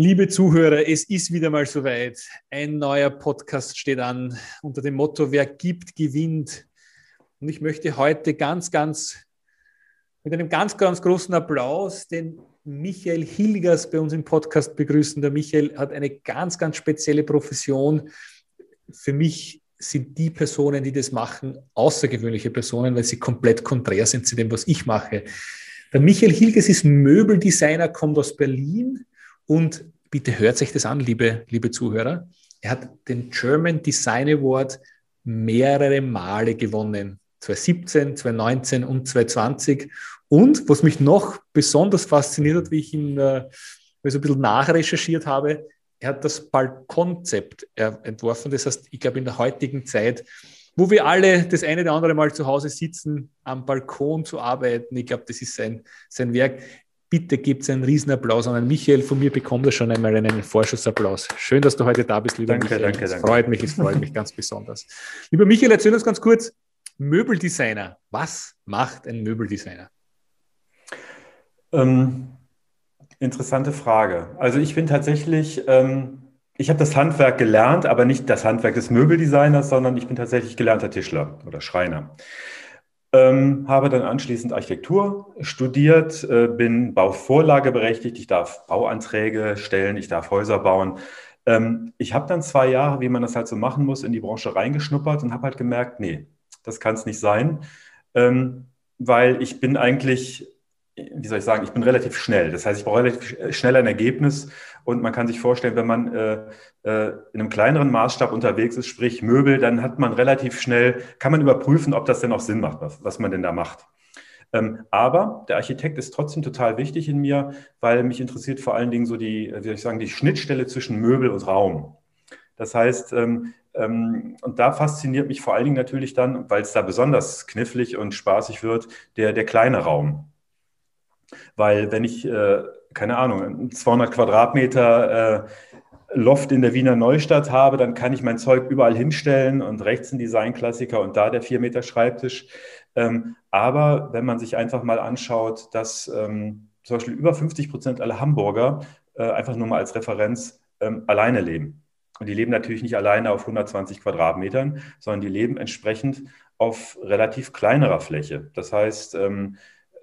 Liebe Zuhörer, es ist wieder mal soweit. Ein neuer Podcast steht an unter dem Motto, wer gibt, gewinnt. Und ich möchte heute ganz, ganz mit einem ganz, ganz großen Applaus den Michael Hilgers bei uns im Podcast begrüßen. Der Michael hat eine ganz, ganz spezielle Profession. Für mich sind die Personen, die das machen, außergewöhnliche Personen, weil sie komplett konträr sind zu dem, was ich mache. Der Michael Hilgers ist Möbeldesigner, kommt aus Berlin und bitte hört sich das an, liebe, liebe Zuhörer. Er hat den German Design Award mehrere Male gewonnen. 2017, 2019 und 2020. Und was mich noch besonders fasziniert hat, wie ich ihn äh, so ein bisschen nachrecherchiert habe, er hat das Balkonzept entworfen. Das heißt, ich glaube, in der heutigen Zeit, wo wir alle das eine oder andere Mal zu Hause sitzen, am Balkon zu arbeiten, ich glaube, das ist sein, sein Werk. Bitte gibt es einen Riesenapplaus an Michael. Von mir bekommt er schon einmal einen Vorschussapplaus. Schön, dass du heute da bist, lieber danke, Michael. Danke, es danke. freut mich, es freut mich ganz besonders. Lieber Michael, erzähl uns ganz kurz, Möbeldesigner. Was macht ein Möbeldesigner? Ähm, interessante Frage. Also ich bin tatsächlich, ähm, ich habe das Handwerk gelernt, aber nicht das Handwerk des Möbeldesigners, sondern ich bin tatsächlich gelernter Tischler oder Schreiner. Ähm, habe dann anschließend Architektur studiert, äh, bin Bauvorlageberechtigt, ich darf Bauanträge stellen, ich darf Häuser bauen. Ähm, ich habe dann zwei Jahre, wie man das halt so machen muss, in die Branche reingeschnuppert und habe halt gemerkt, nee, das kann es nicht sein, ähm, weil ich bin eigentlich wie soll ich sagen, ich bin relativ schnell. Das heißt, ich brauche relativ schnell ein Ergebnis und man kann sich vorstellen, wenn man äh, äh, in einem kleineren Maßstab unterwegs ist, sprich Möbel, dann hat man relativ schnell, kann man überprüfen, ob das denn auch Sinn macht, was, was man denn da macht. Ähm, aber der Architekt ist trotzdem total wichtig in mir, weil mich interessiert vor allen Dingen so die, wie soll ich sagen, die Schnittstelle zwischen Möbel und Raum. Das heißt, ähm, ähm, und da fasziniert mich vor allen Dingen natürlich dann, weil es da besonders knifflig und spaßig wird, der, der kleine Raum. Weil wenn ich, äh, keine Ahnung, 200 Quadratmeter äh, Loft in der Wiener Neustadt habe, dann kann ich mein Zeug überall hinstellen und rechts ein Designklassiker und da der 4 Meter Schreibtisch. Ähm, aber wenn man sich einfach mal anschaut, dass ähm, zum Beispiel über 50 Prozent aller Hamburger äh, einfach nur mal als Referenz ähm, alleine leben. Und die leben natürlich nicht alleine auf 120 Quadratmetern, sondern die leben entsprechend auf relativ kleinerer Fläche. Das heißt,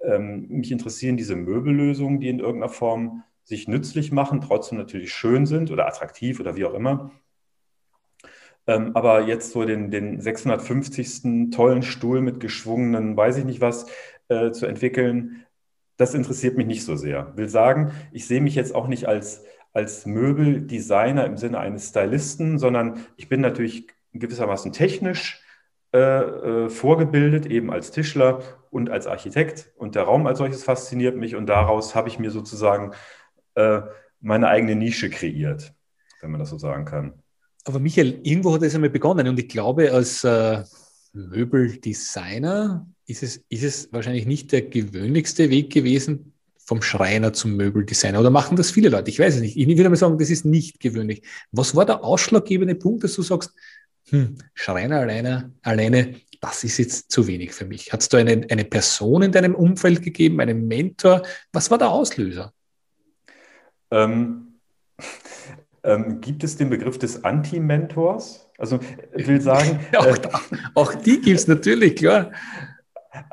ähm, mich interessieren diese Möbellösungen, die in irgendeiner Form sich nützlich machen, trotzdem natürlich schön sind oder attraktiv oder wie auch immer. Ähm, aber jetzt so den, den 650. tollen Stuhl mit geschwungenen, weiß ich nicht was, äh, zu entwickeln, das interessiert mich nicht so sehr. Will sagen, ich sehe mich jetzt auch nicht als, als Möbeldesigner im Sinne eines Stylisten, sondern ich bin natürlich gewissermaßen technisch äh, äh, vorgebildet, eben als Tischler und als Architekt. Und der Raum als solches fasziniert mich und daraus habe ich mir sozusagen äh, meine eigene Nische kreiert, wenn man das so sagen kann. Aber Michael, irgendwo hat es einmal begonnen und ich glaube, als äh, Möbeldesigner ist es, ist es wahrscheinlich nicht der gewöhnlichste Weg gewesen, vom Schreiner zum Möbeldesigner. Oder machen das viele Leute? Ich weiß es nicht. Ich würde mal sagen, das ist nicht gewöhnlich. Was war der ausschlaggebende Punkt, dass du sagst, hm, Schreiner alleine, alleine, das ist jetzt zu wenig für mich. Hat es da eine, eine Person in deinem Umfeld gegeben, einen Mentor? Was war der Auslöser? Ähm, ähm, gibt es den Begriff des Anti-Mentors? Also ich will sagen. auch, äh, auch, die gibt es natürlich, klar.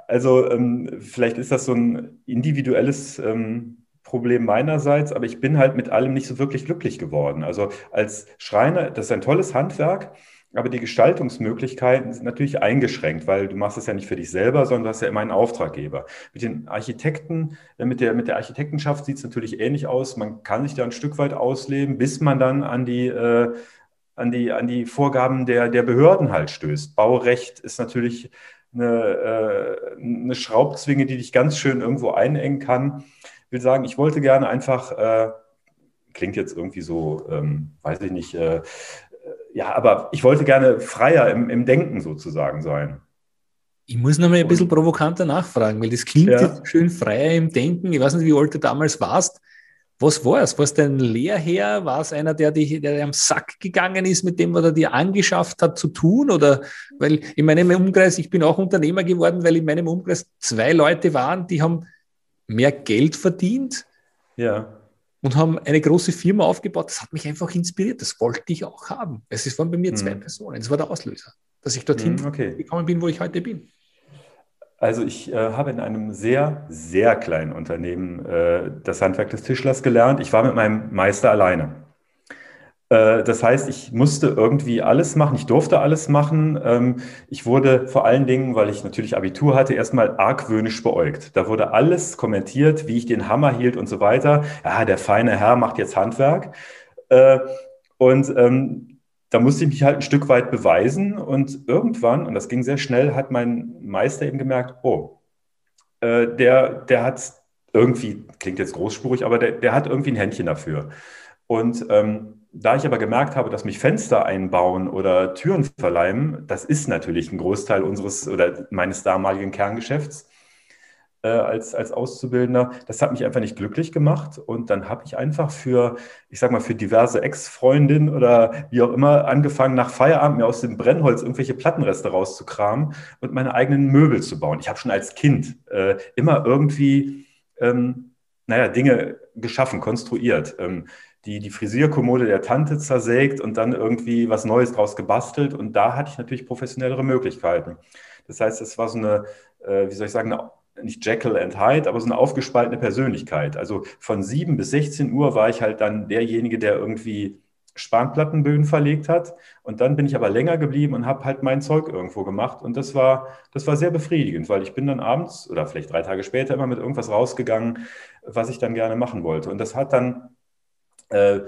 Also ähm, vielleicht ist das so ein individuelles ähm, Problem meinerseits, aber ich bin halt mit allem nicht so wirklich glücklich geworden. Also als Schreiner, das ist ein tolles Handwerk, aber die Gestaltungsmöglichkeiten sind natürlich eingeschränkt, weil du machst es ja nicht für dich selber, sondern du hast ja immer einen Auftraggeber. Mit den Architekten, äh, mit der, mit der Architektenschaft sieht es natürlich ähnlich aus. Man kann sich da ein Stück weit ausleben, bis man dann an die, äh, an die, an die Vorgaben der, der Behörden halt stößt. Baurecht ist natürlich eine, äh, eine Schraubzwinge, die dich ganz schön irgendwo einengen kann. Ich will sagen, ich wollte gerne einfach, äh, klingt jetzt irgendwie so, ähm, weiß ich nicht, äh, ja, aber ich wollte gerne freier im, im Denken sozusagen sein. Ich muss noch mal ein bisschen provokanter nachfragen, weil das klingt ja. schön freier im Denken. Ich weiß nicht, wie alt du damals warst. Was war es? War es dein Lehrherr? War es einer, der dich der am Sack gegangen ist, mit dem, was er dir angeschafft hat zu tun? Oder weil in meinem Umkreis, ich bin auch Unternehmer geworden, weil in meinem Umkreis zwei Leute waren, die haben mehr Geld verdient. Ja und haben eine große Firma aufgebaut. Das hat mich einfach inspiriert. Das wollte ich auch haben. Es waren bei mir zwei hm. Personen. Das war der Auslöser, dass ich dorthin hm, okay. gekommen bin, wo ich heute bin. Also ich äh, habe in einem sehr, sehr kleinen Unternehmen äh, das Handwerk des Tischlers gelernt. Ich war mit meinem Meister alleine. Äh, das heißt, ich musste irgendwie alles machen, ich durfte alles machen. Ähm, ich wurde vor allen Dingen, weil ich natürlich Abitur hatte, erstmal argwöhnisch beäugt. Da wurde alles kommentiert, wie ich den Hammer hielt und so weiter. Ja, der feine Herr macht jetzt Handwerk. Äh, und ähm, da musste ich mich halt ein Stück weit beweisen. Und irgendwann, und das ging sehr schnell, hat mein Meister eben gemerkt, oh, äh, der, der hat irgendwie, klingt jetzt großspurig, aber der, der hat irgendwie ein Händchen dafür. Und ähm, da ich aber gemerkt habe, dass mich Fenster einbauen oder Türen verleihen, das ist natürlich ein Großteil unseres oder meines damaligen Kerngeschäfts äh, als, als Auszubildender. Das hat mich einfach nicht glücklich gemacht. Und dann habe ich einfach für, ich sag mal, für diverse Ex-Freundinnen oder wie auch immer angefangen, nach Feierabend mir aus dem Brennholz irgendwelche Plattenreste rauszukramen und meine eigenen Möbel zu bauen. Ich habe schon als Kind äh, immer irgendwie, ähm, naja, Dinge geschaffen, konstruiert. Ähm, die, die Frisierkommode der Tante zersägt und dann irgendwie was Neues draus gebastelt. Und da hatte ich natürlich professionellere Möglichkeiten. Das heißt, es war so eine, äh, wie soll ich sagen, eine, nicht Jekyll and Hyde, aber so eine aufgespaltene Persönlichkeit. Also von 7 bis 16 Uhr war ich halt dann derjenige, der irgendwie Spanplattenböden verlegt hat. Und dann bin ich aber länger geblieben und habe halt mein Zeug irgendwo gemacht. Und das war, das war sehr befriedigend, weil ich bin dann abends oder vielleicht drei Tage später immer mit irgendwas rausgegangen, was ich dann gerne machen wollte. Und das hat dann äh,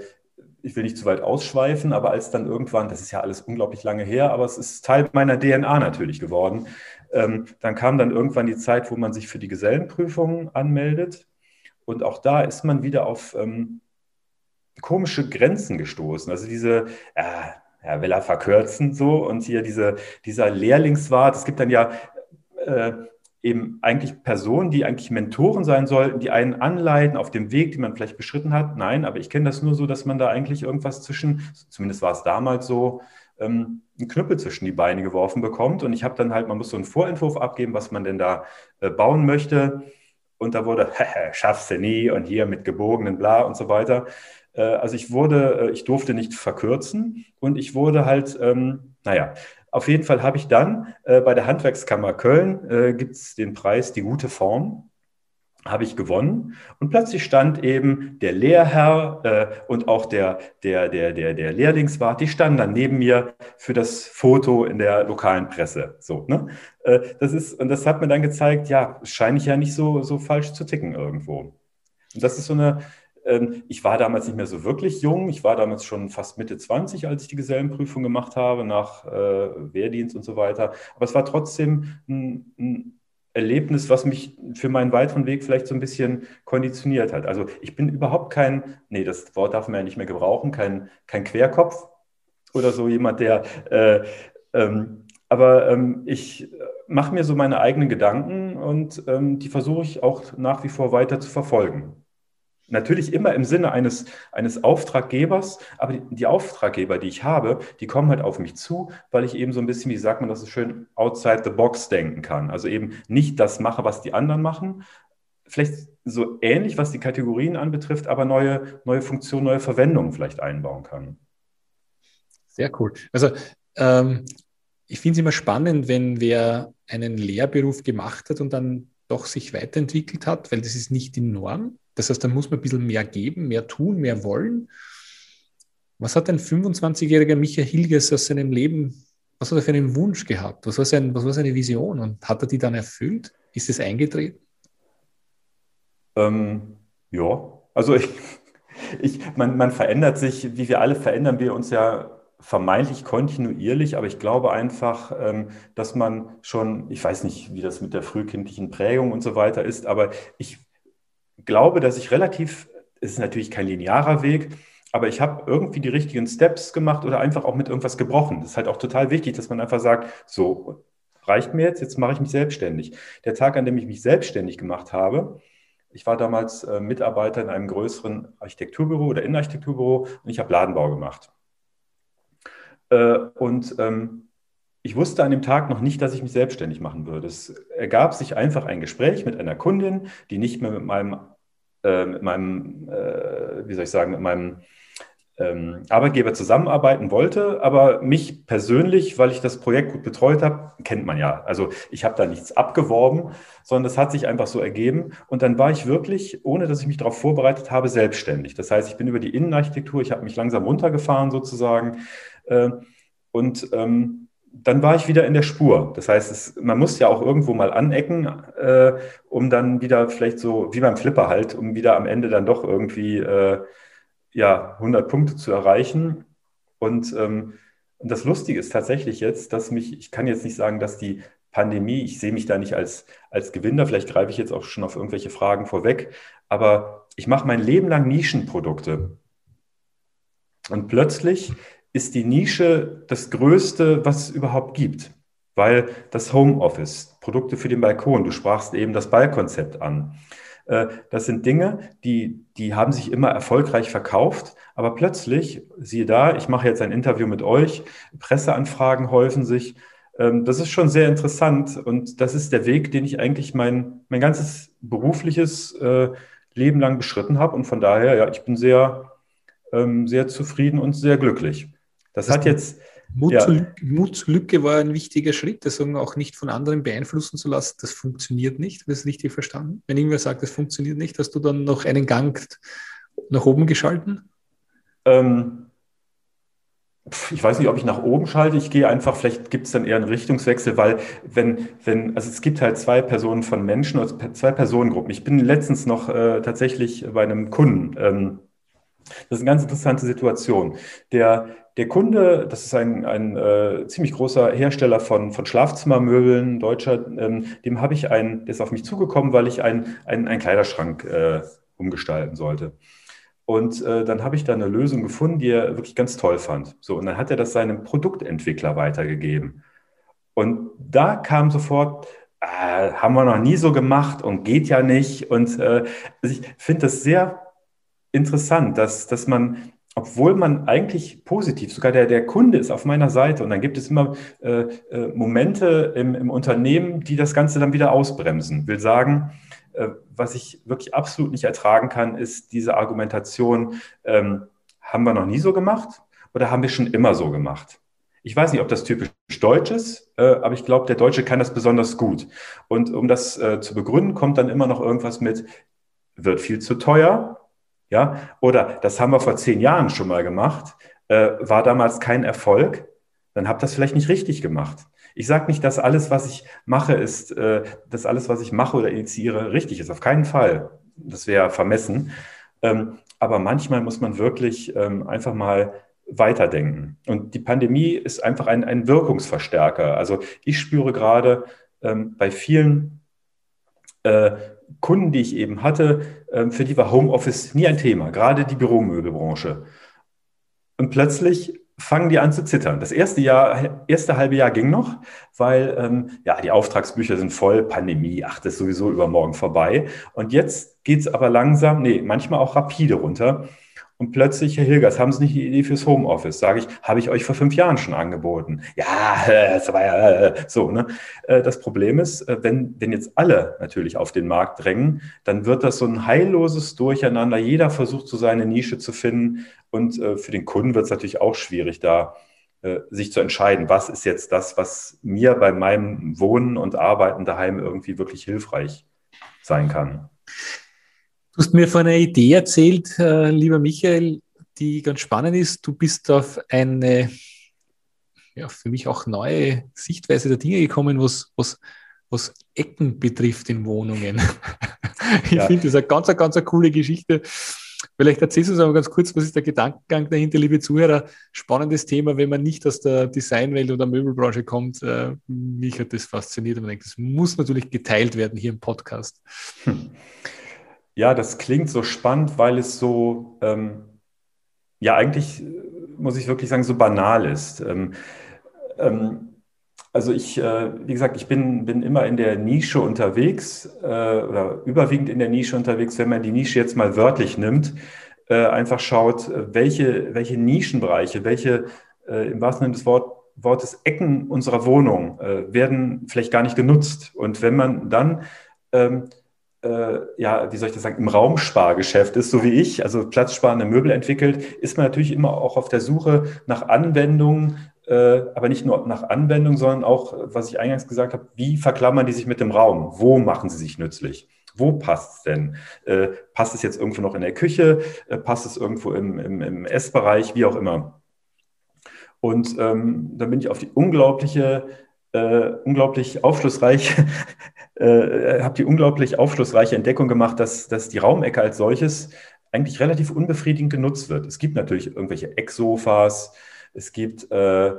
ich will nicht zu weit ausschweifen, aber als dann irgendwann, das ist ja alles unglaublich lange her, aber es ist Teil meiner DNA natürlich geworden, ähm, dann kam dann irgendwann die Zeit, wo man sich für die Gesellenprüfung anmeldet. Und auch da ist man wieder auf ähm, komische Grenzen gestoßen. Also diese, äh, ja, will er verkürzen so und hier diese, dieser Lehrlingswart, es gibt dann ja äh, eben eigentlich Personen, die eigentlich Mentoren sein sollten, die einen anleiten auf dem Weg, den man vielleicht beschritten hat. Nein, aber ich kenne das nur so, dass man da eigentlich irgendwas zwischen, zumindest war es damals so, ähm, einen Knüppel zwischen die Beine geworfen bekommt. Und ich habe dann halt, man muss so einen Vorentwurf abgeben, was man denn da äh, bauen möchte. Und da wurde, schaffst du nie und hier mit gebogenen Bla und so weiter. Äh, also ich wurde, äh, ich durfte nicht verkürzen und ich wurde halt, ähm, naja, auf jeden Fall habe ich dann äh, bei der Handwerkskammer Köln äh, gibt es den Preis Die gute Form habe ich gewonnen und plötzlich stand eben der Lehrherr äh, und auch der, der, der, der, der Lehrlingswart, die standen dann neben mir für das Foto in der lokalen Presse. So, ne? Äh, das ist, und das hat mir dann gezeigt, ja, scheine ich ja nicht so, so falsch zu ticken irgendwo. Und das ist so eine, ich war damals nicht mehr so wirklich jung. Ich war damals schon fast Mitte 20, als ich die Gesellenprüfung gemacht habe, nach äh, Wehrdienst und so weiter. Aber es war trotzdem ein, ein, Erlebnis, was mich für meinen weiteren Weg vielleicht so ein bisschen konditioniert hat. Also ich bin überhaupt kein, nee, das Wort darf man ja nicht mehr gebrauchen, kein, kein Querkopf oder so jemand, der, äh, ähm, aber ähm, ich mache mir so meine eigenen Gedanken und ähm, die versuche ich auch nach wie vor weiter zu verfolgen. Natürlich immer im Sinne eines, eines Auftraggebers, aber die, die, Auftraggeber, die ich habe, die kommen halt auf mich zu, weil ich eben so ein bisschen, wie sagt man das so schön, outside the box denken kann. Also eben nicht das mache, was die anderen machen. Vielleicht so ähnlich, was die Kategorien anbetrifft, aber neue, neue Funktionen, neue Verwendungen vielleicht einbauen kann. Sehr cool. Also ähm, ich finde es immer spannend, wenn wer einen Lehrberuf gemacht hat und dann doch sich weiterentwickelt hat, weil das ist nicht die Norm. Das heißt, da muss man ein bisschen mehr geben, mehr tun, mehr wollen. Was hat ein 25-jähriger Michael Hilges aus seinem Leben, was hat er für einen Wunsch gehabt? Was war, sein, was war seine Vision? Und hat er die dann erfüllt? Ist es eingetreten? Ähm, ja, also ich, ich, man, man verändert sich, wie wir alle verändern wir uns ja vermeintlich kontinuierlich, aber ich glaube einfach, ähm, dass man schon, ich weiß nicht, wie das mit der frühkindlichen Prägung und so weiter ist, aber ich glaube, dass ich relativ, es ist natürlich kein linearer Weg, aber ich habe irgendwie die richtigen Steps gemacht oder einfach auch mit irgendwas gebrochen. Das ist halt auch total wichtig, dass man einfach sagt, so reicht mir jetzt, jetzt mache ich mich selbstständig. Der Tag, an dem ich mich selbstständig gemacht habe, ich war damals äh, Mitarbeiter in einem größeren Architekturbüro oder Innenarchitekturbüro und ich habe Ladenbau gemacht. Äh, und ähm, ich wusste an dem Tag noch nicht, dass ich mich selbstständig machen würde. Es ergab sich einfach ein Gespräch mit einer Kundin, die nicht mehr mit meinem äh, mit meinem, äh, wie soll ich sagen, mit meinem ähm, Arbeitgeber zusammenarbeiten wollte, aber mich persönlich, weil ich das Projekt gut betreut habe, kennt man ja. Also ich habe da nichts abgeworben, sondern das hat sich einfach so ergeben. Und dann war ich wirklich, ohne dass ich mich darauf vorbereitet habe, selbstständig. Das heißt, ich bin über die Innenarchitektur, ich habe mich langsam runtergefahren sozusagen. Äh, und ähm, dann war ich wieder in der Spur. Das heißt, es, man muss ja auch irgendwo mal anecken, äh, um dann wieder vielleicht so, wie beim Flipper halt, um wieder am Ende dann doch irgendwie äh, ja, 100 Punkte zu erreichen. Und, ähm, das Lustige ist tatsächlich jetzt, dass mich, ich kann jetzt nicht sagen, dass die Pandemie, ich sehe mich da nicht als, als Gewinner, vielleicht greife ich jetzt auch schon auf irgendwelche Fragen vorweg, aber ich mache mein Leben lang Nischenprodukte. Und plötzlich ist die Nische das Größte, was es überhaupt gibt, weil das Homeoffice, Produkte für den Balkon, du sprachst eben das Ballkonzept an. Äh, das sind Dinge, die, die haben sich immer erfolgreich verkauft, aber plötzlich, siehe da, ich mache jetzt ein Interview mit euch, Presseanfragen häufen sich. Ähm, das ist schon sehr interessant und das ist der Weg, den ich eigentlich mein, mein ganzes berufliches äh, Leben lang beschritten habe und von daher, ja, ich bin sehr, ähm, sehr zufrieden und sehr glücklich. Das, das hat jetzt Mut, ja. zur, Mut zur Lücke war ein wichtiger Schritt, das auch nicht von anderen beeinflussen zu lassen. Das funktioniert nicht. Habe ich das richtig verstanden? Wenn irgendwer sagt, das funktioniert nicht, hast du dann noch einen Gang nach oben geschalten? Ähm, ich weiß nicht, ob ich nach oben schalte. Ich gehe einfach, vielleicht gibt es dann eher einen Richtungswechsel, weil wenn, wenn, also es gibt halt zwei Personen von Menschen, also zwei Personengruppen. Ich bin letztens noch äh, tatsächlich bei einem Kunden. Ähm, das ist eine ganz interessante Situation. Der, der Kunde, das ist ein, ein äh, ziemlich großer Hersteller von, von Schlafzimmermöbeln, Deutscher, ähm, dem habe ich einen, der ist auf mich zugekommen, weil ich einen, einen, Kleiderschrank äh, umgestalten sollte. Und äh, dann habe ich da eine Lösung gefunden, die er wirklich ganz toll fand. So, und dann hat er das seinem Produktentwickler weitergegeben. Und da kam sofort, äh, haben wir noch nie so gemacht und geht ja nicht. Und äh, also ich finde das sehr interessant, dass, dass man obwohl man eigentlich positiv, sogar der, der Kunde ist auf meiner Seite und dann gibt es immer äh, äh, Momente im, im Unternehmen, die das Ganze dann wieder ausbremsen. Will sagen, äh, was ich wirklich absolut nicht ertragen kann, ist diese Argumentation, ähm, haben wir noch nie so gemacht oder haben wir schon immer so gemacht? Ich weiß nicht, ob das typisch deutsch ist, äh, aber ich glaube, der Deutsche kann das besonders gut. Und um das äh, zu begründen, kommt dann immer noch irgendwas mit, wird viel zu teuer, ja, oder das haben wir vor zehn Jahren schon mal gemacht, äh, war damals kein Erfolg, dann habt das vielleicht nicht richtig gemacht. Ich sage nicht, dass alles, was ich mache, ist, äh, dass alles, was ich mache oder initiiere, richtig ist. Auf keinen Fall. Das wäre vermessen. Ähm, aber manchmal muss man wirklich ähm, einfach mal weiterdenken. Und die Pandemie ist einfach ein, ein Wirkungsverstärker. Also ich spüre gerade ähm, bei vielen äh, Kunden, die ich eben hatte, ähm, für die war Homeoffice nie ein Thema, gerade die Büromöbelbranche. Und plötzlich fangen die an zu zittern. Das erste Jahr, erste halbe Jahr ging noch, weil ähm, ja die Auftragsbücher sind voll, Pandemie, ach, das ist sowieso übermorgen vorbei. Und jetzt geht es aber langsam, nee, manchmal auch rapide runter. Und plötzlich, Herr Hilgers, haben Sie nicht die Idee fürs Homeoffice? Sage ich, habe ich euch vor fünf Jahren schon angeboten. Ja, das war ja äh, so. Ne? Äh, das Problem ist, äh, wenn, wenn jetzt alle natürlich auf den Markt drängen, dann wird das so ein heilloses Durcheinander. Jeder versucht so seine Nische zu finden. Und für den Kunden wird es natürlich auch schwierig, da sich zu entscheiden, was ist jetzt das, was mir bei meinem Wohnen und Arbeiten daheim irgendwie wirklich hilfreich sein kann. Du hast mir von einer Idee erzählt, äh, lieber Michael, die ganz spannend ist. Du bist auf eine ja, für mich auch neue Sichtweise der Dinge gekommen, was, was, was Ecken betrifft in Wohnungen. ich ja. finde das eine ganz, ganz eine coole Geschichte. Vielleicht erzählst du uns aber ganz kurz, was ist der Gedankengang dahinter, liebe Zuhörer? Spannendes Thema, wenn man nicht aus der Designwelt oder Möbelbranche kommt. Äh, mich hat das fasziniert und man denkt, das muss natürlich geteilt werden hier im Podcast. Hm. Ja, das klingt so spannend, weil es so, ähm, ja, eigentlich muss ich wirklich sagen, so banal ist. Ähm, ähm, also ich, äh, wie gesagt, ich bin, bin immer in der Nische unterwegs äh, oder überwiegend in der Nische unterwegs, wenn man die Nische jetzt mal wörtlich nimmt, äh, einfach schaut, welche, welche Nischenbereiche, welche äh, im wahrsten Sinne des Wort, Wortes Ecken unserer Wohnung äh, werden vielleicht gar nicht genutzt. Und wenn man dann ähm, äh, ja, wie soll ich das sagen, im Raumspargeschäft ist, so wie ich, also platzsparende Möbel entwickelt, ist man natürlich immer auch auf der Suche nach Anwendungen, äh, aber nicht nur nach Anwendungen, sondern auch, was ich eingangs gesagt habe, wie verklammern die sich mit dem Raum? Wo machen sie sich nützlich? Wo passt es denn? Äh, passt es jetzt irgendwo noch in der Küche? Äh, passt es irgendwo im, im, im Essbereich? Wie auch immer. Und ähm, da bin ich auf die unglaubliche, äh, unglaublich aufschlussreiche, äh, habe die unglaublich aufschlussreiche Entdeckung gemacht, dass, dass die Raumecke als solches eigentlich relativ unbefriedigend genutzt wird. Es gibt natürlich irgendwelche Ecksofas, es gibt äh,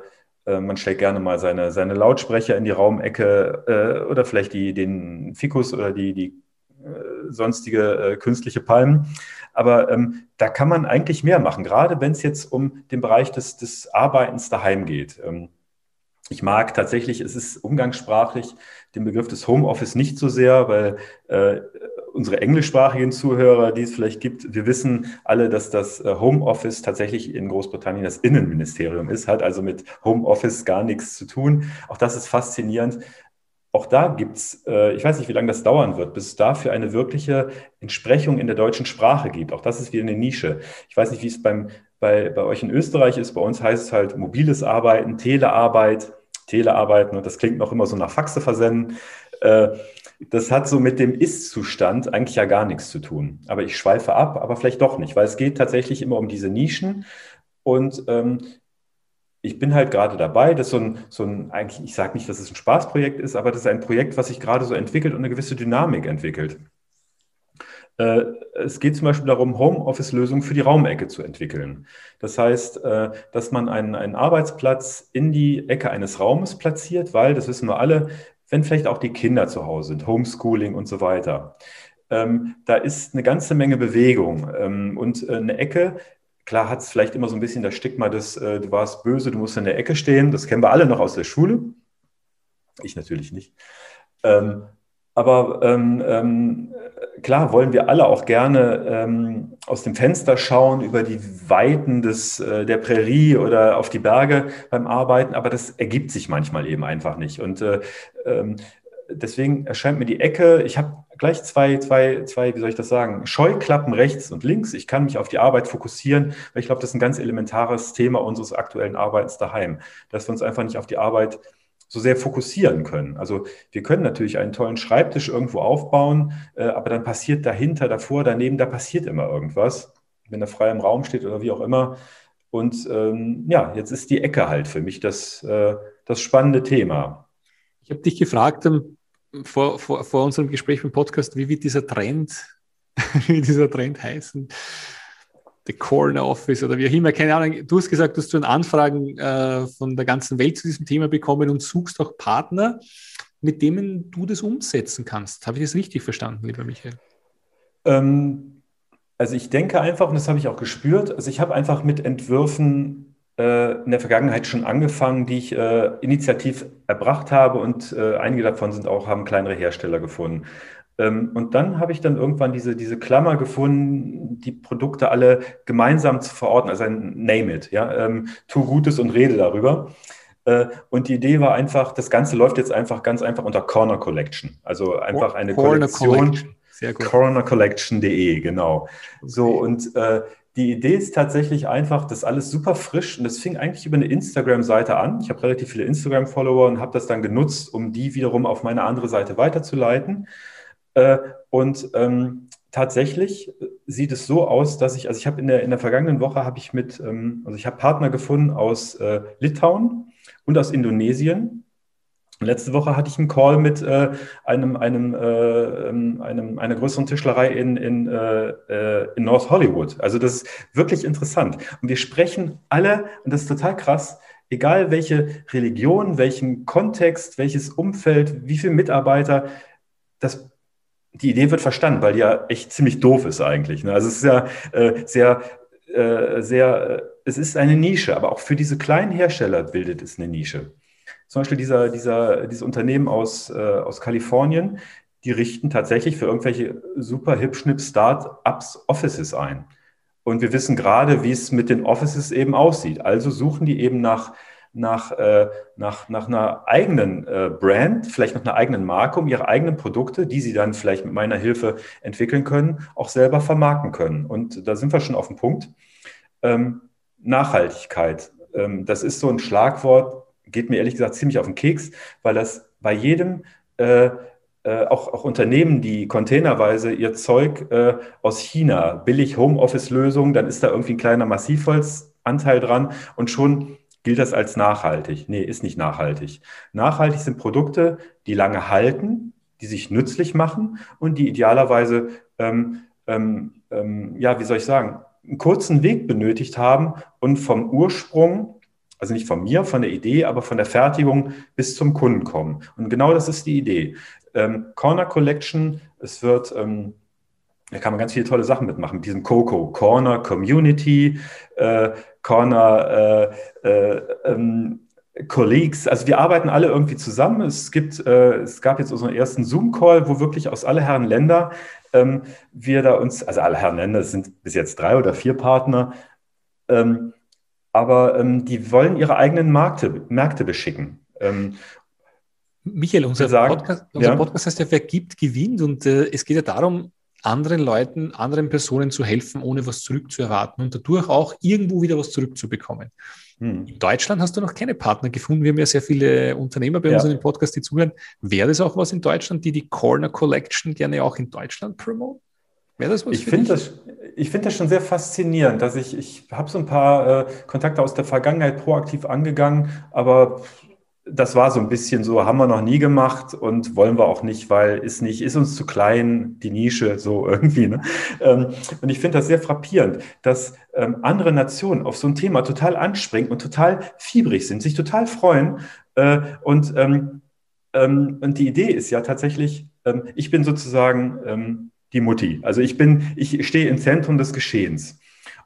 äh, man stellt gerne mal seine, seine Lautsprecher in die Raumecke äh, oder vielleicht die, den Fikus oder die, die äh, sonstige äh, künstliche Palmen. Aber ähm, da kann man eigentlich mehr machen, gerade wenn es jetzt um den Bereich des, des Arbeitens daheim geht. Ähm, ich mag tatsächlich, es ist umgangssprachlich den Begriff des Homeoffice nicht so sehr, weil äh, unsere englischsprachigen Zuhörer, die es vielleicht gibt, wir wissen alle, dass das äh, Homeoffice tatsächlich in Großbritannien das Innenministerium ist, hat also mit Homeoffice gar nichts zu tun. Auch das ist faszinierend. Auch da gibt es, äh, ich weiß nicht, wie lange das dauern wird, bis es dafür eine wirkliche Entsprechung in der deutschen Sprache gibt. Auch das ist wieder eine Nische. Ich weiß nicht, wie es beim, bei, bei euch in Österreich ist. Bei uns heißt es halt mobiles Arbeiten, Telearbeit, Telearbeiten und das klingt noch immer so nach Faxe versenden. Äh, das hat so mit dem Ist-Zustand eigentlich ja gar nichts zu tun. Aber ich schweife ab, aber vielleicht doch nicht, weil es geht tatsächlich immer um diese Nischen. Und ähm, ich bin halt gerade dabei, dass so ein, so ein eigentlich, ich sage nicht, dass es ein Spaßprojekt ist, aber das ist ein Projekt, was sich gerade so entwickelt und eine gewisse Dynamik entwickelt. Äh, es geht zum Beispiel darum, Homeoffice-Lösungen für die Raumecke zu entwickeln. Das heißt, äh, dass man einen, einen Arbeitsplatz in die Ecke eines Raumes platziert, weil, das wissen wir alle, wenn vielleicht auch die Kinder zu Hause sind, Homeschooling und so weiter. Ähm, da ist eine ganze Menge Bewegung ähm, und äh, eine Ecke Klar hat es vielleicht immer so ein bisschen das Stigma des, äh, du warst böse, du musst in der Ecke stehen. Das kennen wir alle noch aus der Schule. Ich natürlich nicht. Ähm, aber ähm, ähm, klar wollen wir alle auch gerne ähm, aus dem Fenster schauen über die Weiten des, äh, der Prärie oder auf die Berge beim Arbeiten, aber das ergibt sich manchmal eben einfach nicht. Und äh, ähm, deswegen erscheint mir die Ecke, ich habe gleich zwei, zwei, zwei, wie soll ich das sagen, Scheuklappen rechts und links. Ich kann mich auf die Arbeit fokussieren, weil ich glaube, das ist ein ganz elementares Thema unseres aktuellen Arbeitens daheim, dass wir uns einfach nicht auf die Arbeit so sehr fokussieren können. Also wir können natürlich einen tollen Schreibtisch irgendwo aufbauen, äh, aber dann passiert dahinter, davor, daneben, da passiert immer irgendwas, wenn er frei im Raum steht oder wie auch immer. Und ähm, ja, jetzt ist die Ecke halt für mich das, äh, das spannende Thema. Ich habe dich gefragt, ähm, vor, vor, vor unserem Gespräch im Podcast, wie wird dieser Trend, wie dieser Trend heißen? The Corner Office oder wie auch immer, keine Ahnung. Du hast gesagt, du hast Anfragen äh, von der ganzen Welt zu diesem Thema bekommen und suchst auch Partner, mit denen du das umsetzen kannst. Habe ich das richtig verstanden, lieber Michael? Ähm, also ich denke einfach, und das habe ich auch gespürt, also ich habe einfach mit Entwürfen äh, in der Vergangenheit schon angefangen, die ich äh, initiativ erbracht habe und äh, einige davon sind auch, haben kleinere Hersteller gefunden. Ähm, und dann habe ich dann irgendwann diese, diese Klammer gefunden, die Produkte alle gemeinsam zu verorten, also ein Name it, ja, ähm, tu Gutes und rede darüber. Äh, und die Idee war einfach, das Ganze läuft jetzt einfach ganz einfach unter Corner Collection. Also einfach eine Corner Kollektion. Cornercollection.de, genau. Okay. So, und äh, die Idee ist tatsächlich einfach, das alles super frisch und das fing eigentlich über eine Instagram-Seite an. Ich habe relativ viele Instagram-Follower und habe das dann genutzt, um die wiederum auf meine andere Seite weiterzuleiten. Äh, und ähm, tatsächlich sieht es so aus, dass ich, also ich habe in der, in der vergangenen Woche habe ich mit, ähm, also ich habe Partner gefunden aus äh, Litauen und aus Indonesien Letzte Woche hatte ich einen Call mit äh, einem, einem, äh, ähm, einem, einer größeren Tischlerei in, in, äh, äh, in North Hollywood. Also das ist wirklich interessant. Und wir sprechen alle, und das ist total krass, egal welche Religion, welchen Kontext, welches Umfeld, wie viele Mitarbeiter, das, die Idee wird verstanden, weil die ja echt ziemlich doof ist eigentlich. Ne? Also es ist ja äh, sehr, äh, sehr, es ist eine Nische, aber auch für diese kleinen Hersteller bildet es eine Nische. Zum Beispiel dieser, dieser, dieses Unternehmen aus, äh, aus Kalifornien, die richten tatsächlich für irgendwelche super hip-schnipp Start-ups Offices ein. Und wir wissen gerade, wie es mit den Offices eben aussieht. Also suchen die eben nach, nach, äh, nach, nach einer eigenen äh, Brand, vielleicht nach einer eigenen Marke, um ihre eigenen Produkte, die sie dann vielleicht mit meiner Hilfe entwickeln können, auch selber vermarkten können. Und da sind wir schon auf dem Punkt. Ähm, Nachhaltigkeit, ähm, das ist so ein Schlagwort, geht mir ehrlich gesagt ziemlich auf den Keks, weil das bei jedem äh, äh, auch, auch, Unternehmen, die containerweise ihr Zeug äh, aus China, billig Homeoffice-Lösungen, dann ist da irgendwie ein kleiner Massivholzanteil dran und schon gilt das als nachhaltig. Nee, ist nicht nachhaltig. Nachhaltig sind Produkte, die lange halten, die sich nützlich machen und die idealerweise, ähm, ähm, ähm, ja, wie soll ich sagen, einen kurzen Weg benötigt haben und vom Ursprung also nicht von mir, von der Idee, aber von der Fertigung bis zum Kunden kommen. Und genau das ist die Idee. Ähm, Corner Collection, es wird, ähm, da kann man ganz viele tolle Sachen mitmachen mit diesem Coco. Corner Community, äh, Corner äh, äh, ähm, Colleagues, also wir arbeiten alle irgendwie zusammen. Es gibt, äh, es gab jetzt unseren ersten Zoom-Call, wo wirklich aus aller Herren Länder ähm, wir da uns, also alle Herren Länder, es sind bis jetzt drei oder vier Partner, ähm, aber ähm, die wollen ihre eigenen Märkte, Märkte beschicken. Ähm, Michael, unser, sagen, Podcast, unser ja. Podcast heißt ja Wer gibt, gewinnt und äh, es geht ja darum, anderen Leuten, anderen Personen zu helfen, ohne was zurückzuerwarten und dadurch auch irgendwo wieder was zurückzubekommen. Hm. In Deutschland hast du noch keine Partner gefunden. Wir haben ja sehr viele Unternehmer bei ja. uns in dem Podcast, die zuhören. Wäre das auch was in Deutschland, die die Corner Collection gerne auch in Deutschland promoten? Wäre das was ich finde das, ich finde das schon sehr faszinierend, dass ich, ich habe so ein paar äh, Kontakte aus der Vergangenheit proaktiv angegangen, aber das war so ein bisschen so, haben wir noch nie gemacht und wollen wir auch nicht, weil ist nicht, ist uns zu klein, die Nische, so irgendwie. Ne? Ähm, und ich finde das sehr frappierend, dass ähm, andere Nationen auf so ein Thema total anspringen und total fiebrig sind, sich total freuen. Äh, und, ähm, und die Idee ist ja tatsächlich, ich bin sozusagen die Mutti. Also ich bin, ich stehe im Zentrum des Geschehens.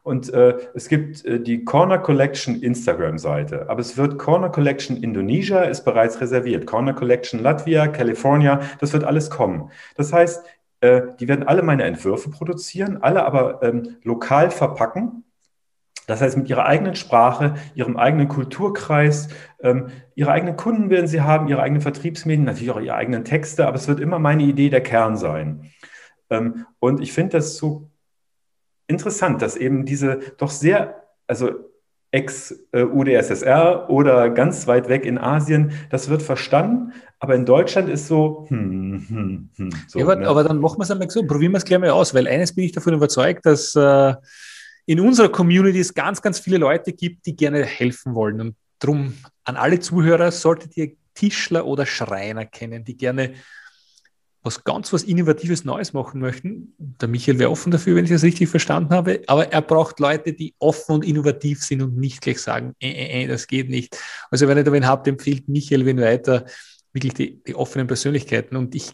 Und äh, es gibt äh, die Corner Collection Instagram-Seite, aber es wird Corner Collection Indonesia ist bereits reserviert. Corner Collection Latvia, California, das wird alles kommen. Das heißt, äh, die werden alle meine Entwürfe produzieren, alle aber ähm, lokal verpacken. Das heißt, mit ihrer eigenen Sprache, ihrem eigenen Kulturkreis, ähm, ihre eigenen Kunden werden sie haben, ihre eigenen Vertriebsmedien, natürlich auch ihre eigenen Texte, aber es wird immer meine Idee der Kern sein. Ähm, und ich finde das so interessant, dass eben diese doch sehr, also Ex-UdSSR oder ganz weit weg in Asien, das wird verstanden, aber in Deutschland ist so, hm, hm, hm, so, ja, aber, ne? aber, dann machen wir es einmal so, probieren wir es gleich mal aus, weil eines bin ich davon überzeugt, dass äh, in unserer Community es ganz, ganz viele Leute gibt, die gerne helfen wollen. Und darum an alle Zuhörer solltet ihr Tischler oder Schreiner kennen, die gerne was ganz was Innovatives Neues machen möchten. Der Michael wäre offen dafür, wenn ich das richtig verstanden habe, aber er braucht Leute, die offen und innovativ sind und nicht gleich sagen, äh, äh, äh das geht nicht. Also wenn ihr da wen habt, empfiehlt Michael wen weiter wirklich die, die offenen Persönlichkeiten. Und ich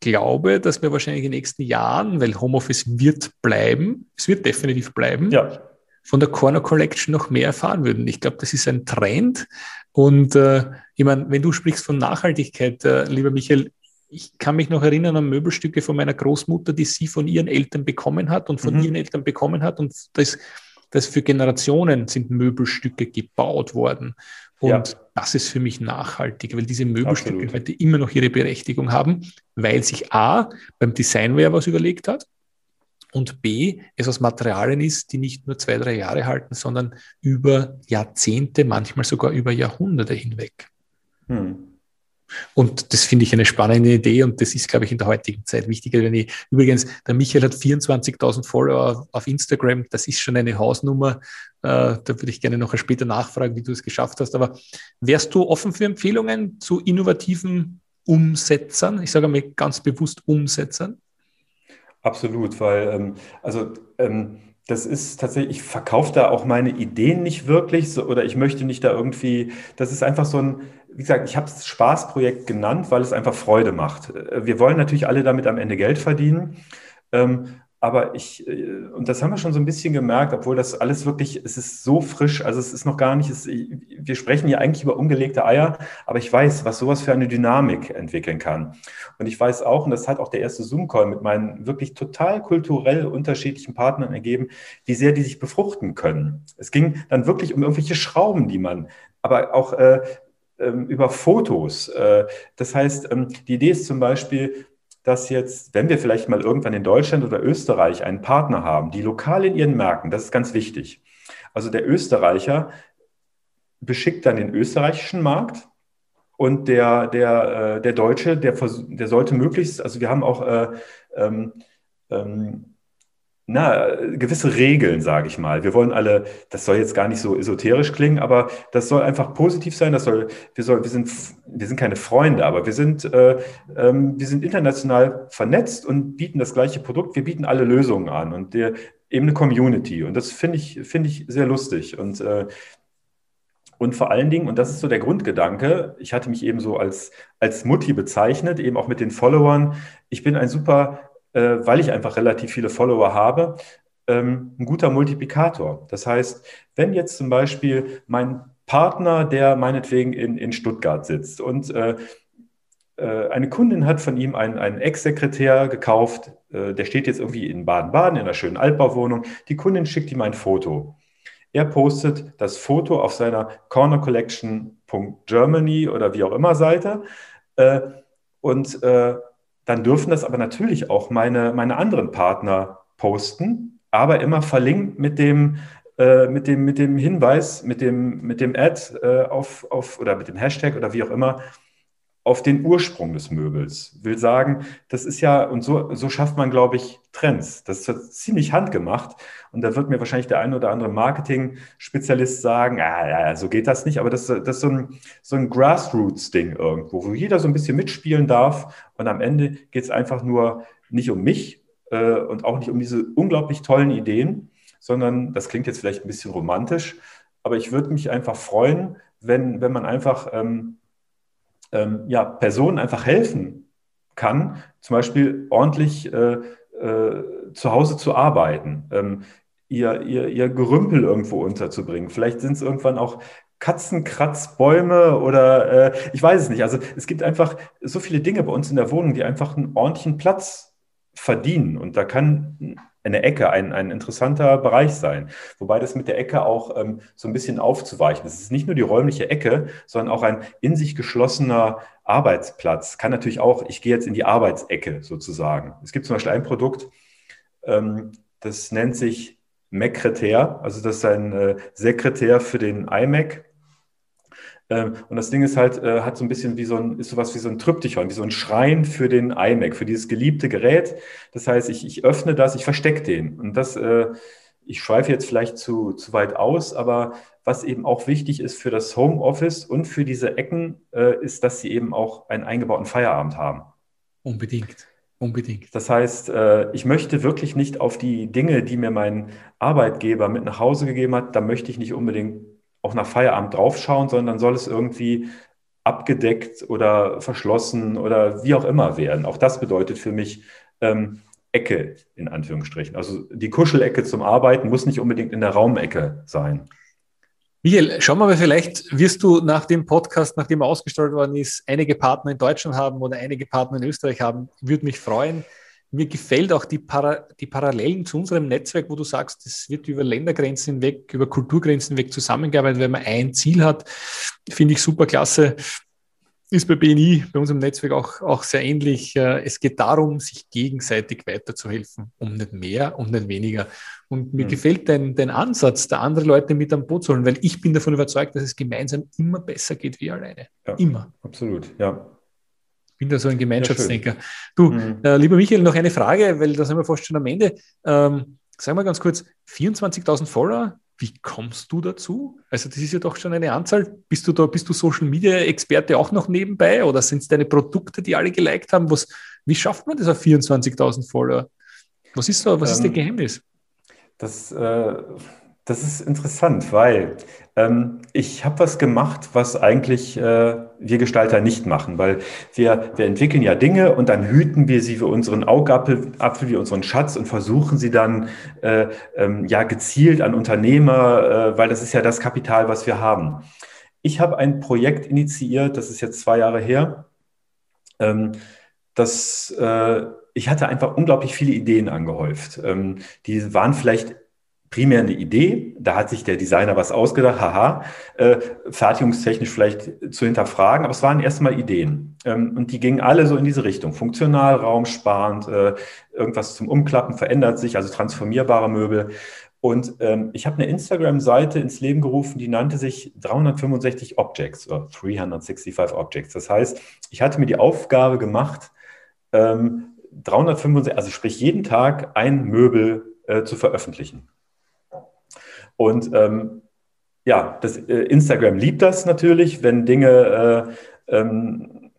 glaube, dass wir wahrscheinlich in den nächsten Jahren, weil Homeoffice wird bleiben, es wird definitiv bleiben, ja. von der Corner Collection noch mehr erfahren würden. Ich glaube, das ist ein Trend. Und äh, ich meine, wenn du sprichst von Nachhaltigkeit, äh, lieber Michael, ich kann mich noch erinnern an Möbelstücke von meiner Großmutter, die sie von ihren Eltern bekommen hat und von mhm. ihren Eltern bekommen hat. Und das, das für Generationen sind Möbelstücke gebaut worden. Und ja. das ist für mich nachhaltig, weil diese Möbelstücke Absolut. heute immer noch ihre Berechtigung haben, weil sich A, beim Design wer was überlegt hat und B, es aus Materialien ist, die nicht nur zwei, drei Jahre halten, sondern über Jahrzehnte, manchmal sogar über Jahrhunderte hinweg. Hm. Und das finde ich eine spannende Idee und das ist, glaube ich, in der heutigen Zeit wichtiger. Wenn ich, übrigens, der Michael hat 24.000 Follower auf Instagram, das ist schon eine Hausnummer. Äh, da würde ich gerne noch später nachfragen, wie du es geschafft hast. Aber wärst du offen für Empfehlungen zu innovativen Umsetzern? Ich sage mal ganz bewusst Umsetzern. Absolut, weil, ähm, also, ähm, das ist tatsächlich, ich verkaufe da auch meine Ideen nicht wirklich so, oder ich möchte nicht da irgendwie, das ist einfach so ein, wie gesagt, ich habe es Spaßprojekt genannt, weil es einfach Freude macht. Äh, wir wollen natürlich alle damit am Ende Geld verdienen. Ähm, aber ich, äh, und das haben wir schon so ein bisschen gemerkt, obwohl das alles wirklich, es ist so frisch, also es ist noch gar nicht, es, wir sprechen hier eigentlich über umgelegte Eier, aber ich weiß, was sowas für eine Dynamik entwickeln kann. Und ich weiß auch, und das hat auch der erste Zoom-Call mit meinen wirklich total kulturell unterschiedlichen Partnern ergeben, wie sehr die sich befruchten können. Es ging dann wirklich um irgendwelche Schrauben, die man, aber auch äh, ähm, über Fotos. Äh, das heißt, ähm, die Idee ist zum Beispiel, dass jetzt, wenn wir vielleicht mal irgendwann in Deutschland oder Österreich einen Partner haben, die lokal in ihren Märkten, das ist ganz wichtig. Also der Österreicher beschickt dann den österreichischen Markt und der, der, äh, der Deutsche, der, der sollte möglichst, also wir haben auch äh, ähm, ähm, na, gewisse Regeln, sage ich mal. Wir wollen alle, das soll jetzt gar nicht so esoterisch klingen, aber das soll einfach positiv sein. Das soll, wir, soll, wir, sind, wir sind keine Freunde, aber wir sind, äh, ähm, wir sind international vernetzt und bieten das gleiche Produkt. Wir bieten alle Lösungen an und der, eben eine Community. Und das finde ich, finde ich sehr lustig. Und, äh, und vor allen Dingen, und das ist so der Grundgedanke, ich hatte mich eben so als, als Mutti bezeichnet, eben auch mit den Followern. Ich bin ein super äh, weil ich einfach relativ viele Follower habe, ähm, ein guter Multiplikator. Das heißt, wenn jetzt zum Beispiel mein Partner, der meinetwegen in, in Stuttgart sitzt und äh, äh, eine Kundin hat von ihm einen, einen Ex-Sekretär gekauft, äh, der steht jetzt irgendwie in Baden-Baden in einer schönen Altbauwohnung. Die Kundin schickt ihm ein Foto. Er postet das Foto auf seiner cornercollection.germany oder wie auch immer Seite. Äh, und dann dürfen das aber natürlich auch meine, meine anderen Partner posten, aber immer verlinkt mit dem, äh, mit dem, mit dem Hinweis, mit dem, mit dem Ad äh, auf, auf oder mit dem Hashtag oder wie auch immer auf den Ursprung des Möbels. Will sagen, das ist ja, und so, so schafft man, glaube ich, Trends. Das ist ziemlich handgemacht. Und da wird mir wahrscheinlich der ein oder andere Marketing-Spezialist sagen, ah, ja, so geht das nicht. Aber das, das ist so ein, so ein Grassroots-Ding irgendwo, wo jeder so ein bisschen mitspielen darf. Und am Ende geht es einfach nur nicht um mich äh, und auch nicht um diese unglaublich tollen Ideen, sondern das klingt jetzt vielleicht ein bisschen romantisch, aber ich würde mich einfach freuen, wenn, wenn man einfach ähm, ähm, ja, Personen einfach helfen kann, zum Beispiel ordentlich äh, äh, zu Hause zu arbeiten, ähm, ihr, ihr, ihr Gerümpel irgendwo unterzubringen. Vielleicht sind es irgendwann auch Katzenkratzbäume oder äh, ich weiß es nicht. Also es gibt einfach so viele Dinge bei uns in der Wohnung, die einfach einen ordentlichen Platz verdienen. Und da kann eine Ecke ein, ein interessanter Bereich sein. Wobei das mit der Ecke auch ähm, so ein bisschen aufzuweichen. Es ist nicht nur die räumliche Ecke, sondern auch ein in sich geschlossener Arbeitsplatz. Kann natürlich auch, ich gehe jetzt in die Arbeitsecke sozusagen. Es gibt zum Beispiel ein Produkt, ähm, das nennt sich Macretär, also das ist ein äh, Sekretär für den iMac. Ähm, und das Ding ist halt, äh, hat so ein bisschen wie so ein, ist sowas wie so ein Tryptychon, wie so ein Schrein für den iMac, für dieses geliebte Gerät. Das heißt, ich, ich öffne das, ich verstecke den. Und das, äh, ich schweife jetzt vielleicht zu, zu weit aus, aber was eben auch wichtig ist für das Homeoffice und für diese Ecken, äh, ist, dass sie eben auch einen eingebauten Feierabend haben. Unbedingt. Unbedingt. Das heißt, ich möchte wirklich nicht auf die Dinge, die mir mein Arbeitgeber mit nach Hause gegeben hat, da möchte ich nicht unbedingt auch nach Feierabend draufschauen, sondern soll es irgendwie abgedeckt oder verschlossen oder wie auch immer werden. Auch das bedeutet für mich ähm, Ecke in Anführungsstrichen. Also die Kuschelecke zum Arbeiten muss nicht unbedingt in der Raumecke sein. Michael, schauen wir mal, vielleicht wirst du nach dem Podcast, nachdem er ausgestrahlt worden ist, einige Partner in Deutschland haben oder einige Partner in Österreich haben. Würde mich freuen, mir gefällt auch die, Para, die Parallelen zu unserem Netzwerk, wo du sagst, es wird über Ländergrenzen hinweg, über Kulturgrenzen hinweg zusammengearbeitet, wenn man ein Ziel hat. Finde ich super klasse. Ist bei BNI, bei unserem Netzwerk auch, auch sehr ähnlich. Äh, es geht darum, sich gegenseitig weiterzuhelfen, um nicht mehr und nicht weniger. Und mir mhm. gefällt dein, dein Ansatz, da andere Leute mit am Boot zu holen, weil ich bin davon überzeugt, dass es gemeinsam immer besser geht wie alleine. Ja, immer. Absolut, ja bin da so ein Gemeinschaftsdenker. Du, mhm. äh, lieber Michael, noch eine Frage, weil da sind wir fast schon am Ende. Ähm, sag mal ganz kurz, 24.000 Follower, wie kommst du dazu? Also das ist ja doch schon eine Anzahl. Bist du da, bist du Social Media Experte auch noch nebenbei oder sind es deine Produkte, die alle geliked haben? Was, wie schafft man das auf 24.000 Follower? Was ist da, was ähm, ist der Geheimnis? Das, äh, Das ist interessant, weil ähm, ich habe was gemacht, was eigentlich äh, wir Gestalter nicht machen, weil wir, wir entwickeln ja Dinge und dann hüten wir sie für unseren Augapfel, Apfel wie unseren Schatz und versuchen sie dann äh, ähm, ja gezielt an Unternehmer, äh, weil das ist ja das Kapital, was wir haben. Ich habe ein Projekt initiiert, das ist jetzt zwei Jahre her. Ähm, das, äh, ich hatte einfach unglaublich viele Ideen angehäuft. Ähm, die waren vielleicht primär eine Idee, da hat sich der Designer was ausgedacht, haha, äh, fertigungstechnisch vielleicht zu hinterfragen, aber es waren erstmal Ideen. Ähm, und die gingen alle so in diese Richtung. Funktional, raumsparend, äh, irgendwas zum Umklappen verändert sich, also transformierbare Möbel. Und ähm, ich habe eine Instagram-Seite ins Leben gerufen, die nannte sich 365 Objects oder 365 Objects. Das heißt, ich hatte mir die Aufgabe gemacht, ähm, 365, also sprich jeden Tag ein Möbel äh, zu veröffentlichen. Und ähm, ja, das, äh, Instagram liebt das natürlich, wenn Dinge äh, ähm,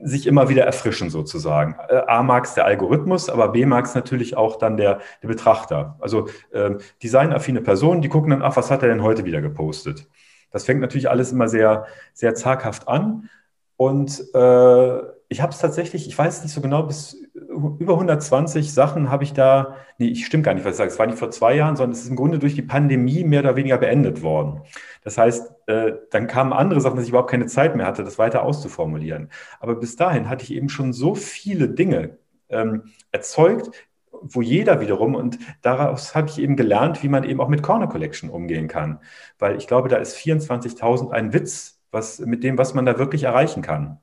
sich immer wieder erfrischen sozusagen. Äh, A mag es der Algorithmus, aber B mag es natürlich auch dann der, der Betrachter. Also ähm, designaffine Personen, die gucken dann, ach, was hat er denn heute wieder gepostet? Das fängt natürlich alles immer sehr, sehr zaghaft an. Und äh, ich habe es tatsächlich, ich weiß nicht so genau, bis über 120 Sachen habe ich da, nee, ich stimmt gar nicht, was ich sage, es war nicht vor zwei Jahren, sondern es ist im Grunde durch die Pandemie mehr oder weniger beendet worden. Das heißt, äh, dann kamen andere Sachen, dass ich überhaupt keine Zeit mehr hatte, das weiter auszuformulieren. Aber bis dahin hatte ich eben schon so viele Dinge ähm, erzeugt, wo jeder wiederum, und daraus habe ich eben gelernt, wie man eben auch mit Corner Collection umgehen kann. Weil ich glaube, da ist 24.000 ein Witz, was, mit dem, was man da wirklich erreichen kann.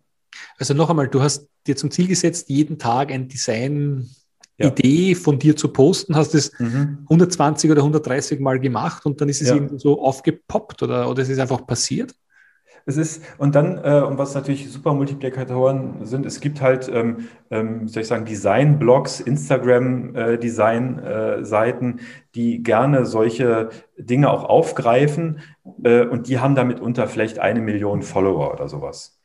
Also noch einmal, du hast dir zum Ziel gesetzt, jeden Tag ein Design ja. Idee von dir zu posten, hast es mhm. 120 oder 130 Mal gemacht und dann ist es ja. irgendwie so aufgepoppt oder, oder ist es einfach passiert? Es ist, und dann, äh, und was natürlich super Multiplikatoren sind, es gibt halt, ähm, ähm, soll ich sagen, Design-Blogs, Instagram-Design-Seiten, äh, die gerne solche Dinge auch aufgreifen äh, und die haben damit unter vielleicht eine Million Follower oder sowas.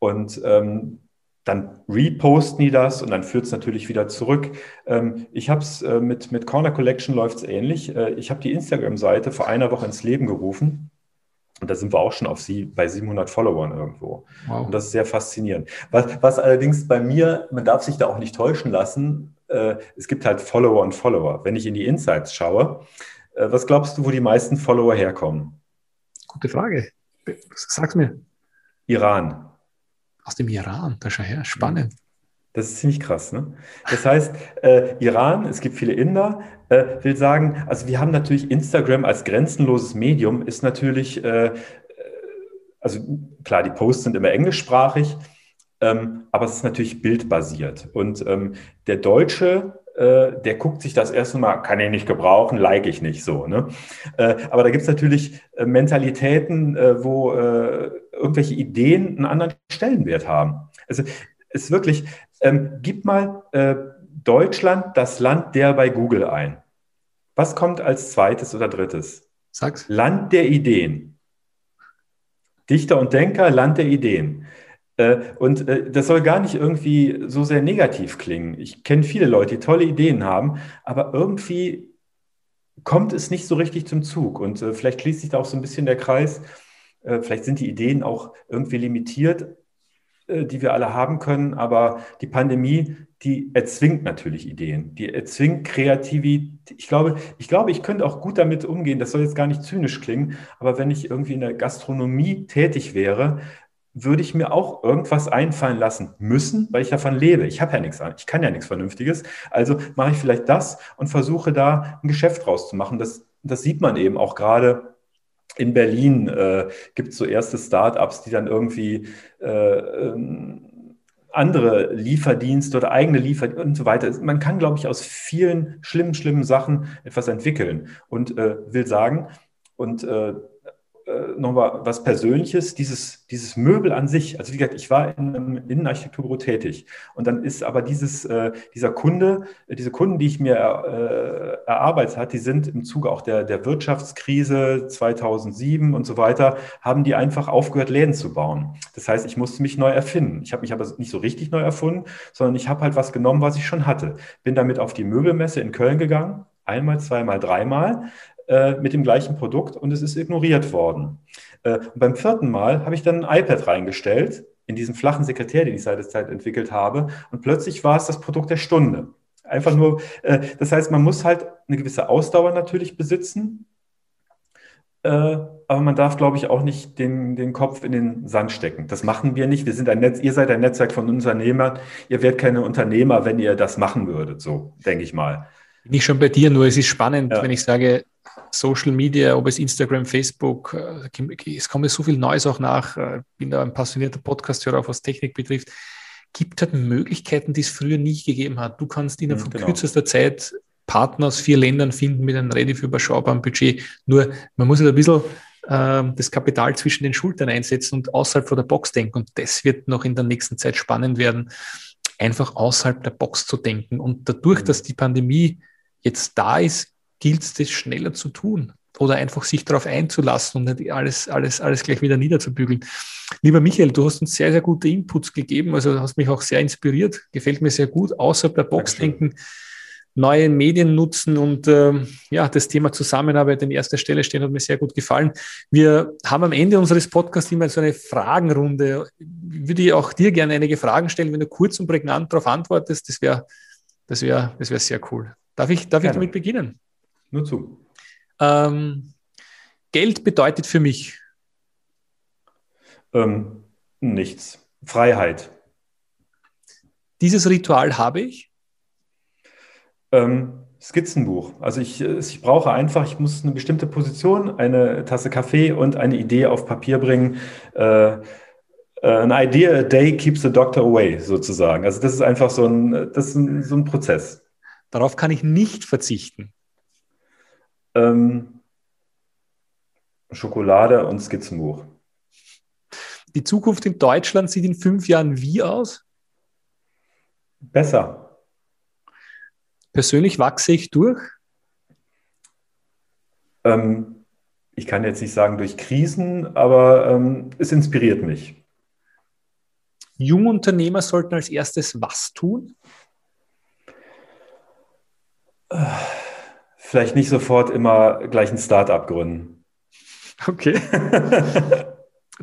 Und ähm, dann reposten die das und dann führt es natürlich wieder zurück. Ähm, ich habe es äh, mit, mit Corner Collection läuft es ähnlich. Äh, ich habe die Instagram-Seite vor einer Woche ins Leben gerufen. Und da sind wir auch schon auf sie bei 700 Followern irgendwo. Wow. Und das ist sehr faszinierend. Was, was allerdings bei mir, man darf sich da auch nicht täuschen lassen, äh, es gibt halt Follower und Follower. Wenn ich in die Insights schaue, äh, was glaubst du, wo die meisten Follower herkommen? Gute Frage. Sag's mir. Iran aus dem Iran. Da schau her, spannend. Das ist ziemlich krass. Ne? Das heißt, äh, Iran, es gibt viele Inder, äh, will sagen, also wir haben natürlich Instagram als grenzenloses Medium, ist natürlich, äh, äh also klar, die Posts sind immer englischsprachig, ähm, aber es ist natürlich bildbasiert. Und ähm, der Deutsche, äh, der guckt sich das erste Mal, kann ich nicht gebrauchen, like ich nicht so. Ne? Äh, aber da gibt es natürlich Mentalitäten, wo irgendwelche Ideen einen anderen Stellenwert haben. Also es ist wirklich, ähm, gib mal äh, Deutschland, das Land der bei Google ein. Was kommt als zweites oder drittes? Sag's. Land der Ideen. Dichter und Denker, Land der Ideen. Äh, und äh, das soll gar nicht irgendwie so sehr negativ klingen. Ich kenne viele Leute, die tolle Ideen haben, aber irgendwie kommt es nicht so richtig zum Zug. Und äh, vielleicht schließt sich da auch so ein bisschen der Kreis vielleicht sind die Ideen auch irgendwie limitiert, die wir alle haben können, aber die Pandemie, die erzwingt natürlich Ideen, die erzwingt Kreativität. Ich glaube, ich glaube, ich könnte auch gut damit umgehen. Das soll jetzt gar nicht zynisch klingen, aber wenn ich irgendwie in der Gastronomie tätig wäre, würde ich mir auch irgendwas einfallen lassen müssen, weil ich davon lebe. Ich habe ja nichts an, ich kann ja nichts Vernünftiges. Also mache ich vielleicht das und versuche da ein Geschäft draus zu machen. Das, das sieht man eben auch gerade in Berlin äh, gibt es so erste Startups, die dann irgendwie äh, ähm, andere Lieferdienste oder eigene Lieferdienste und so weiter. Man kann, glaube ich, aus vielen schlimmen, schlimmen Sachen etwas entwickeln und äh, will sagen, und äh, nochmal was Persönliches, dieses, dieses Möbel an sich. Also wie gesagt, ich war in einem Innenarchitekturbüro tätig und dann ist aber dieses, äh, dieser Kunde, äh, diese Kunden, die ich mir äh, erarbeitet habe, die sind im Zuge auch der, der Wirtschaftskrise 2007 und so weiter, haben die einfach aufgehört, Läden zu bauen. Das heißt, ich musste mich neu erfinden. Ich habe mich aber nicht so richtig neu erfunden, sondern ich habe halt was genommen, was ich schon hatte. Bin damit auf die Möbelmesse in Köln gegangen, einmal, zweimal, dreimal äh, mit dem gleichen Produkt und es ist ignoriert worden. Äh, und beim vierten Mal habe ich dann ein iPad reingestellt in diesen flachen Sekretär, den ich seit der Zeit entwickelt habe. Und plötzlich war es das Produkt der Stunde. Einfach nur, äh, das heißt, man muss halt eine gewisse Ausdauer natürlich besitzen. Äh, aber man darf, glaube ich, auch nicht den, den Kopf in den Sand stecken. Das machen wir nicht. Wir sind ein Netz, ihr seid ein Netzwerk von Unternehmern. Ihr werdet keine Unternehmer, wenn ihr das machen würdet, so denke ich mal. Nicht schon bei dir, nur es ist spannend, ja. wenn ich sage, Social Media, ob es Instagram, Facebook, äh, es kommt mir so viel Neues auch nach. Ich äh, bin da ein passionierter Podcast-Hörer, was Technik betrifft. Gibt halt Möglichkeiten, die es früher nie gegeben hat. Du kannst innerhalb von genau. kürzester Zeit Partner aus vier Ländern finden mit einem relativ überschaubaren Budget. Nur man muss halt ein bisschen äh, das Kapital zwischen den Schultern einsetzen und außerhalb von der Box denken. Und das wird noch in der nächsten Zeit spannend werden, einfach außerhalb der Box zu denken. Und dadurch, mhm. dass die Pandemie jetzt da ist, gilt es, das schneller zu tun oder einfach sich darauf einzulassen und nicht alles, alles, alles gleich wieder niederzubügeln. Lieber Michael, du hast uns sehr, sehr gute Inputs gegeben, also hast mich auch sehr inspiriert, gefällt mir sehr gut, außerhalb der Box denken, neue Medien nutzen und äh, ja, das Thema Zusammenarbeit an erster Stelle stehen, hat mir sehr gut gefallen. Wir haben am Ende unseres Podcasts immer so eine Fragenrunde. Ich würde auch dir gerne einige Fragen stellen, wenn du kurz und prägnant darauf antwortest, das wäre das wäre das wär sehr cool. Darf ich, darf ich damit beginnen? Nur zu. Ähm, Geld bedeutet für mich ähm, nichts. Freiheit. Dieses Ritual habe ich? Ähm, Skizzenbuch. Also ich, ich brauche einfach, ich muss eine bestimmte Position, eine Tasse Kaffee und eine Idee auf Papier bringen. Äh, an idea a day keeps the doctor away, sozusagen. Also das ist einfach so ein, das ist ein, so ein Prozess. Darauf kann ich nicht verzichten. Ähm, Schokolade und Skizzenbuch. Die Zukunft in Deutschland sieht in fünf Jahren wie aus? Besser. Persönlich wachse ich durch? Ähm, ich kann jetzt nicht sagen durch Krisen, aber ähm, es inspiriert mich. Jungunternehmer sollten als erstes was tun? Vielleicht nicht sofort immer gleich ein Startup gründen. Okay.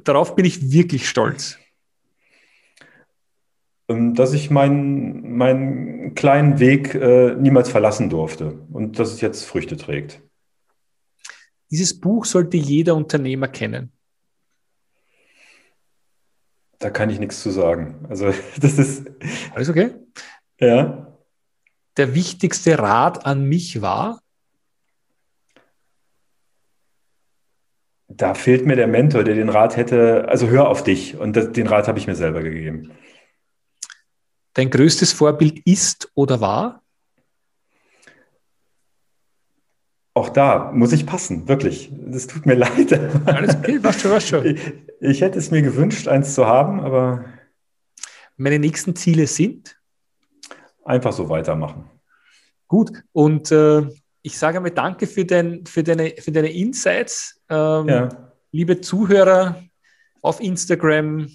Darauf bin ich wirklich stolz. Ähm, dass ich meinen, meinen kleinen Weg äh, niemals verlassen durfte und dass es jetzt Früchte trägt. Dieses Buch sollte jeder Unternehmer kennen. Da kann ich nichts zu sagen. Also, das ist. Alles okay? Ja. Der wichtigste Rat an mich war? Da fehlt mir der Mentor, der den Rat hätte. Also, hör auf dich. Und das, den Rat habe ich mir selber gegeben. Dein größtes Vorbild ist oder war? Auch da muss ich passen, wirklich. Das tut mir leid. Alles okay, was schon, was schon. Ich, ich hätte es mir gewünscht, eins zu haben, aber. Meine nächsten Ziele sind? Einfach so weitermachen. Gut, und äh, ich sage mal danke für, dein, für, deine, für deine Insights. Ähm, ja. Liebe Zuhörer auf Instagram,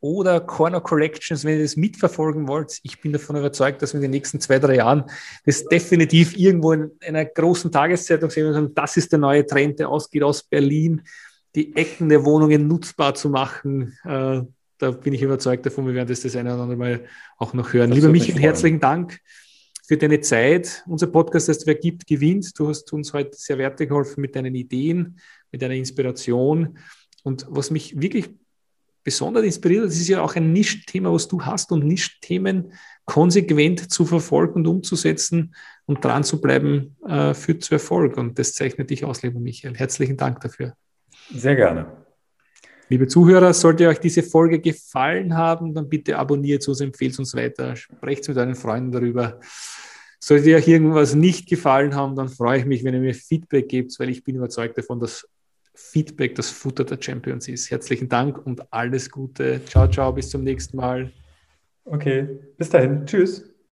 oder Corner Collections, wenn ihr das mitverfolgen wollt. Ich bin davon überzeugt, dass wir in den nächsten zwei, drei Jahren das definitiv irgendwo in einer großen Tageszeitung sehen und sagen, das ist der neue Trend, der ausgeht aus Berlin, die Ecken der Wohnungen nutzbar zu machen. Äh, da bin ich überzeugt davon, wir werden das das eine oder andere Mal auch noch hören. Das Lieber Michael, herzlichen Dank für deine Zeit. Unser Podcast heißt Wer gibt, gewinnt. Du hast uns heute sehr weitergeholfen mit deinen Ideen, mit deiner Inspiration. Und was mich wirklich besonders inspiriert. Das ist ja auch ein Nischthema, was du hast und Nischthemen konsequent zu verfolgen und umzusetzen und dran zu bleiben, äh, führt zu Erfolg. Und das zeichnet dich aus, lieber Michael. Herzlichen Dank dafür. Sehr gerne. Liebe Zuhörer, sollte euch diese Folge gefallen haben, dann bitte abonniert uns, empfehlt uns weiter, sprecht mit euren Freunden darüber. Sollte euch irgendwas nicht gefallen haben, dann freue ich mich, wenn ihr mir Feedback gebt, weil ich bin überzeugt davon, dass Feedback das Futter der Champions ist. Herzlichen Dank und alles Gute. Ciao, ciao, bis zum nächsten Mal. Okay, bis dahin. Tschüss.